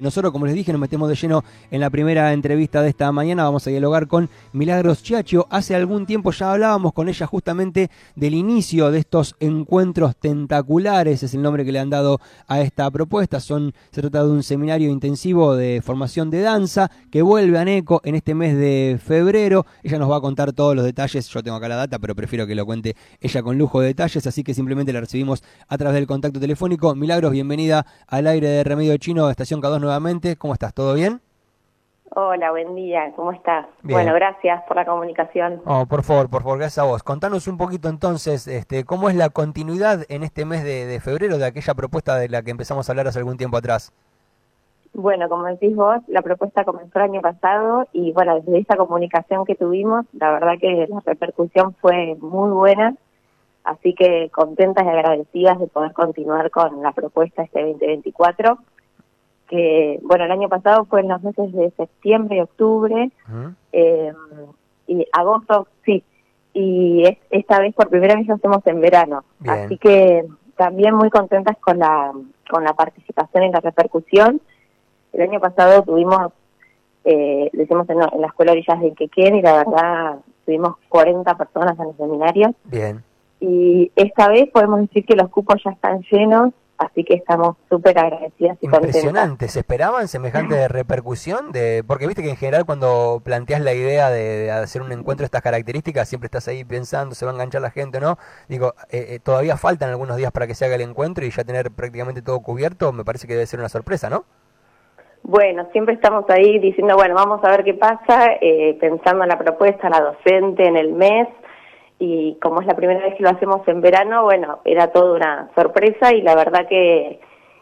Nosotros, como les dije, nos metemos de lleno en la primera entrevista de esta mañana. Vamos a dialogar con Milagros Chiacho. Hace algún tiempo ya hablábamos con ella justamente del inicio de estos encuentros tentaculares, es el nombre que le han dado a esta propuesta. Son, se trata de un seminario intensivo de formación de danza que vuelve a NECO en este mes de febrero. Ella nos va a contar todos los detalles. Yo tengo acá la data, pero prefiero que lo cuente ella con lujo de detalles, así que simplemente la recibimos a través del contacto telefónico. Milagros, bienvenida al aire de Remedio Chino, estación K2 nuevamente. ¿Cómo estás? ¿Todo bien? Hola, buen día, ¿cómo estás? Bueno, gracias por la comunicación. Oh, por favor, por favor, gracias a vos. Contanos un poquito entonces, este, ¿cómo es la continuidad en este mes de, febrero de aquella propuesta de la que empezamos a hablar hace algún tiempo atrás? Bueno, como decís vos, la propuesta comenzó el año pasado y bueno, desde esa comunicación que tuvimos, la verdad que la repercusión fue muy buena, así que contentas y agradecidas de poder continuar con la propuesta este 2024 que, bueno, el año pasado fue en los meses de septiembre y octubre, eh, y agosto, sí, y esta vez por primera vez lo hacemos en verano. Así que también muy contentas con la, con la participación y la repercusión. El año pasado tuvimos, eh, lo hicimos en, la Escuela Orillas de Quequén y la verdad tuvimos 40 personas en el seminario. Bien. Y esta vez podemos decir que los cupos ya están llenos Así que estamos súper agradecidas y Impresionante, ¿se esperaban semejante repercusión? de Porque viste que en general cuando planteas la idea de, hacer un encuentro de estas características, siempre estás ahí pensando, se va a enganchar la gente o no. Digo, eh, eh, todavía faltan algunos días para que se haga el encuentro y ya tener prácticamente todo cubierto, me parece que debe ser una sorpresa, ¿no? Bueno, siempre estamos ahí diciendo, bueno, vamos a ver qué pasa, eh, pensando en la propuesta, la docente, en el mes y como es la primera vez que lo hacemos en verano, bueno, era toda una sorpresa y la verdad que,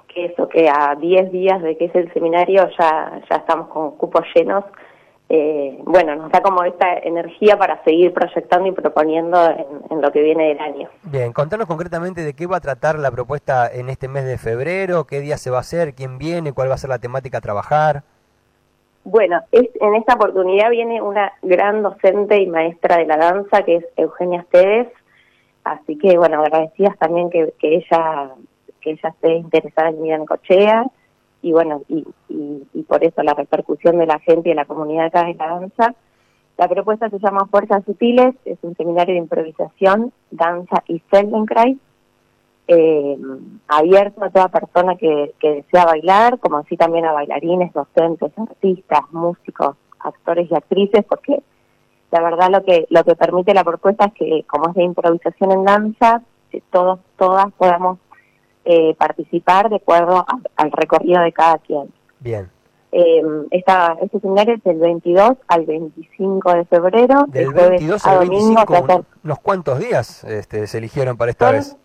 que eso, que a 10 días de que es el seminario ya, ya estamos con cupos llenos, eh, bueno, nos da como esta energía para seguir proyectando y proponiendo en, en, lo que viene del año. Bien, contanos concretamente de qué va a tratar la propuesta en este mes de febrero, qué día se va a hacer, quién viene, cuál va a ser la temática a trabajar. Bueno, es, en esta oportunidad viene una gran docente y maestra de la danza que es Eugenia Esteves, así que bueno, agradecidas también que, ella que ella esté interesada en en Cochea. Y bueno, y, y, por eso la repercusión de la gente y de la comunidad acá en la danza. La propuesta se llama Fuerzas Sutiles, es un seminario de improvisación, danza y Feldenkrais, eh, abierto a toda persona que, desea bailar, como así también a bailarines, docentes, artistas, músicos, actores y actrices, porque la verdad lo que lo que permite la propuesta es que como es de improvisación en danza, que todos todas podamos eh, participar de acuerdo al recorrido de cada quien. Bien. Eh, esta, este seminario es del 22 al 25 de febrero. Del 22 al 25, ¿unos cuantos días este, se eligieron para esta vez?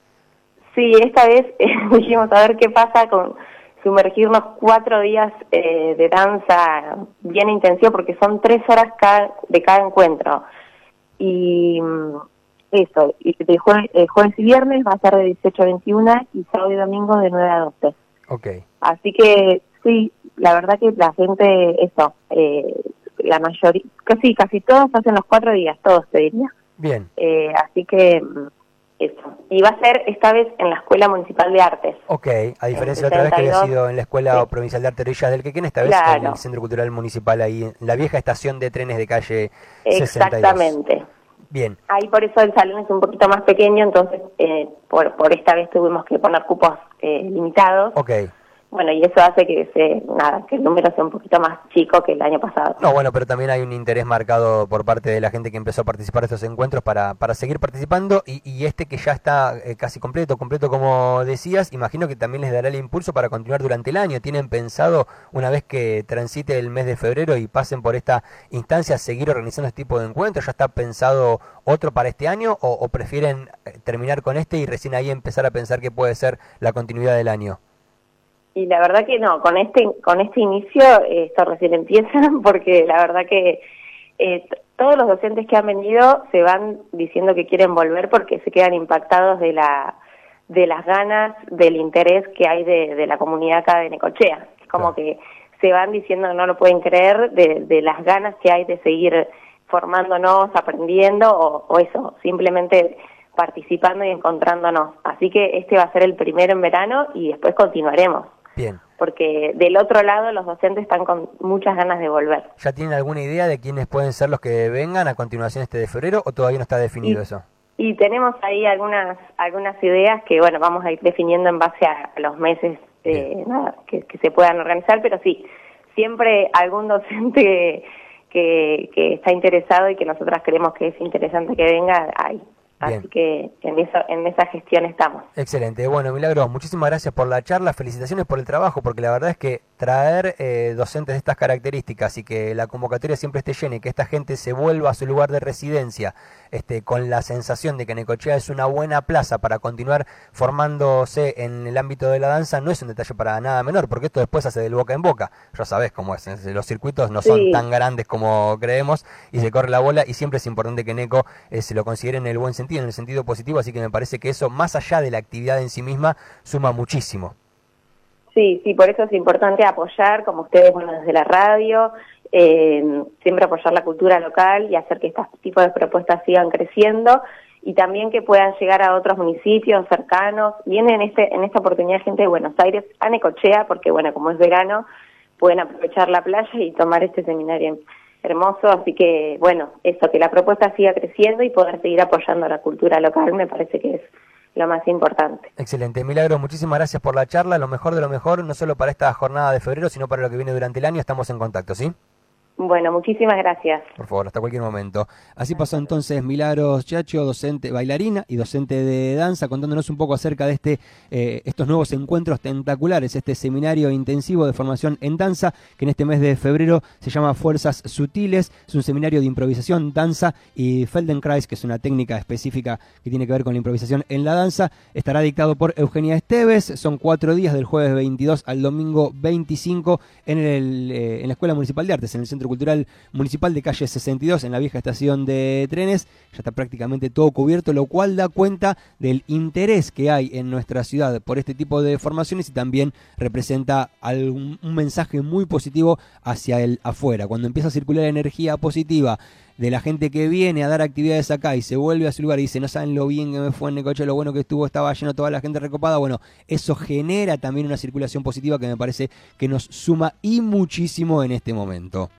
Sí, esta vez dijimos a ver qué pasa con sumergirnos cuatro días eh, de danza bien intensivo porque son tres horas cada, de cada encuentro. Y mm, eso, y de eh, jueves, y viernes va a ser de 18 a 21 y sábado y domingo de 9 a 12. Okay. Así que sí, la verdad que la gente, eso, eh, la mayoría, casi, casi todos hacen los cuatro días, todos te diría. Bien. Eh, así que mm, eso. Y va a ser esta vez en la Escuela Municipal de Artes. Ok, a diferencia de otra vez que había sido en la Escuela Provincial de Arte Orillas del Quequén, esta vez en el Centro Cultural Municipal ahí, en la vieja estación de trenes de calle Exactamente. Bien. Ahí por eso el salón es un poquito más pequeño, entonces eh, por, por esta vez tuvimos que poner cupos eh, limitados. Ok. Bueno, y eso hace que se, nada, que el número sea un poquito más chico que el año pasado. No, bueno, pero también hay un interés marcado por parte de la gente que empezó a participar de estos encuentros para, para seguir participando y, este que ya está eh, casi completo, completo como decías, imagino que también les dará el impulso para continuar durante el año. ¿Tienen pensado, una vez que transite el mes de febrero y pasen por esta instancia, seguir organizando este tipo de encuentros? ¿Ya está pensado otro para este año o, prefieren eh, terminar con este y recién ahí empezar a pensar que puede ser la continuidad del año? Y la verdad que no, con este con este inicio eh, esto recién empieza porque la verdad que eh, todos los docentes que han venido se van diciendo que quieren volver porque se quedan impactados de la de las ganas, del interés que hay de, de la comunidad acá de Necochea. Es como que se van diciendo que no lo pueden creer de, de las ganas que hay de seguir formándonos, aprendiendo o, o eso, simplemente participando y encontrándonos. Así que este va a ser el primero en verano y después continuaremos. Bien. Porque del otro lado los docentes están con muchas ganas de volver. ¿Ya tienen alguna idea de quiénes pueden ser los que vengan a continuación este de febrero o todavía no está definido eso? Y tenemos ahí algunas algunas ideas que, bueno, vamos a ir definiendo en base a, los meses nada, que, se puedan organizar, pero sí, siempre algún docente que, que está interesado y que nosotras creemos que es interesante que venga, hay. Así que en, eso, en esa gestión estamos. Excelente. Bueno, Milagro, muchísimas gracias por la charla. Felicitaciones por el trabajo, porque la verdad es que traer eh, docentes de estas características y que la convocatoria siempre esté llena y que esta gente se vuelva a su lugar de residencia este, con la sensación de que Necochea es una buena plaza para continuar formándose en el ámbito de la danza, no es un detalle para nada menor, porque esto después hace del boca en boca. Ya sabes cómo es, los circuitos no son tan grandes como creemos y se corre la bola y siempre es importante que Neco eh, se lo considere en el buen sentido en el sentido positivo, así que me parece que eso, más allá de la actividad en sí misma, suma muchísimo. Sí, sí, por eso es importante apoyar, como ustedes, bueno, desde la radio, eh, siempre apoyar la cultura local y hacer que este tipo de propuestas sigan creciendo y también que puedan llegar a otros municipios cercanos. Viene en, este, en esta oportunidad gente de Buenos Aires a Necochea, porque bueno, como es verano, pueden aprovechar la playa y tomar este seminario hermoso, así que bueno, eso, que la propuesta siga creciendo y poder seguir apoyando a la cultura local me parece que es lo más importante. Excelente, Milagro, muchísimas gracias por la charla, lo mejor de lo mejor, no solo para esta jornada de febrero, sino para lo que viene durante el año, estamos en contacto, ¿sí? Bueno, muchísimas gracias. Por favor, hasta cualquier momento. Así pasó entonces Milagros Chacho, docente bailarina y docente de danza, contándonos un poco acerca de este, eh, estos nuevos encuentros tentaculares, este seminario intensivo de formación en danza, que en este mes de febrero se llama Fuerzas Sutiles. Es un seminario de improvisación, danza y Feldenkrais, que es una técnica específica que tiene que ver con la improvisación en la danza. Estará dictado por Eugenia Esteves. Son cuatro días del jueves 22 al domingo 25 en, el, eh, en la Escuela Municipal de Artes, en el Centro Cultural Municipal de Calle 62 en la vieja estación de trenes. Ya está prácticamente todo cubierto, lo cual da cuenta del interés que hay en nuestra ciudad por este tipo de formaciones y también representa un mensaje muy positivo hacia el afuera. Cuando empieza a circular energía positiva de la gente que viene a dar actividades acá y se vuelve a su lugar y dice, no saben lo bien que me fue en Necoche, lo bueno que estuvo, estaba lleno toda la gente recopada, bueno, eso genera también una circulación positiva que me parece que nos suma y muchísimo en este momento.